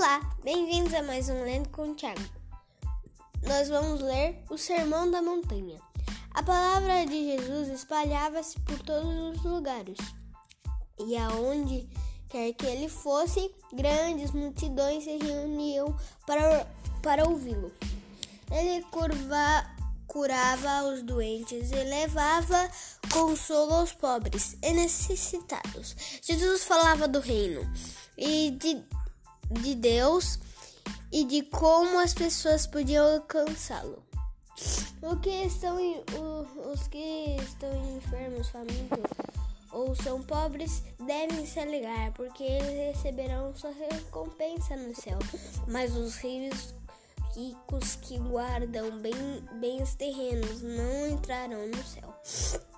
Olá, bem-vindos a mais um Lendo com o Thiago. Nós vamos ler o Sermão da Montanha. A palavra de Jesus espalhava-se por todos os lugares, e aonde quer que ele fosse, grandes multidões se reuniam para, para ouvi-lo. Ele curva, curava os doentes e levava consolo aos pobres e necessitados. Jesus falava do reino e de de Deus e de como as pessoas podiam alcançá-lo. O que estão o, os que estão enfermos, famintos ou são pobres devem se alegrar, porque eles receberão sua recompensa no céu. Mas os ricos, ricos que guardam bem, bens terrenos não entrarão no céu.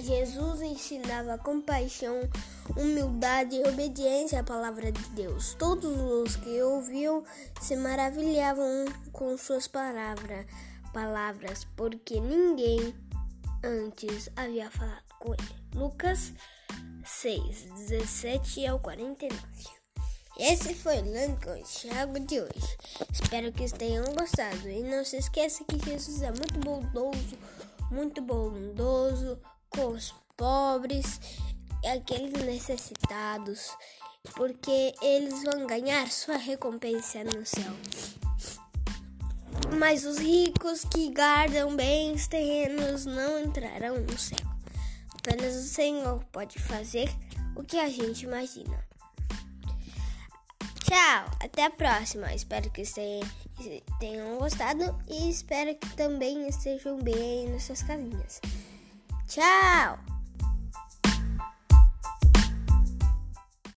Jesus ensinava compaixão, humildade e obediência à palavra de Deus. Todos os que ouviam se maravilhavam com suas palavras, palavras porque ninguém antes havia falado com ele. Lucas 6, 17 ao 49. Esse foi o o Thiago de hoje. Espero que tenham gostado. E não se esqueça que Jesus é muito bondoso, muito bondoso, com os pobres e aqueles necessitados, porque eles vão ganhar sua recompensa no céu. Mas os ricos que guardam bens terrenos não entrarão no céu. Apenas o Senhor pode fazer o que a gente imagina. Tchau, até a próxima. Espero que vocês tenham gostado e espero que também estejam bem nas suas casinhas. Tchau!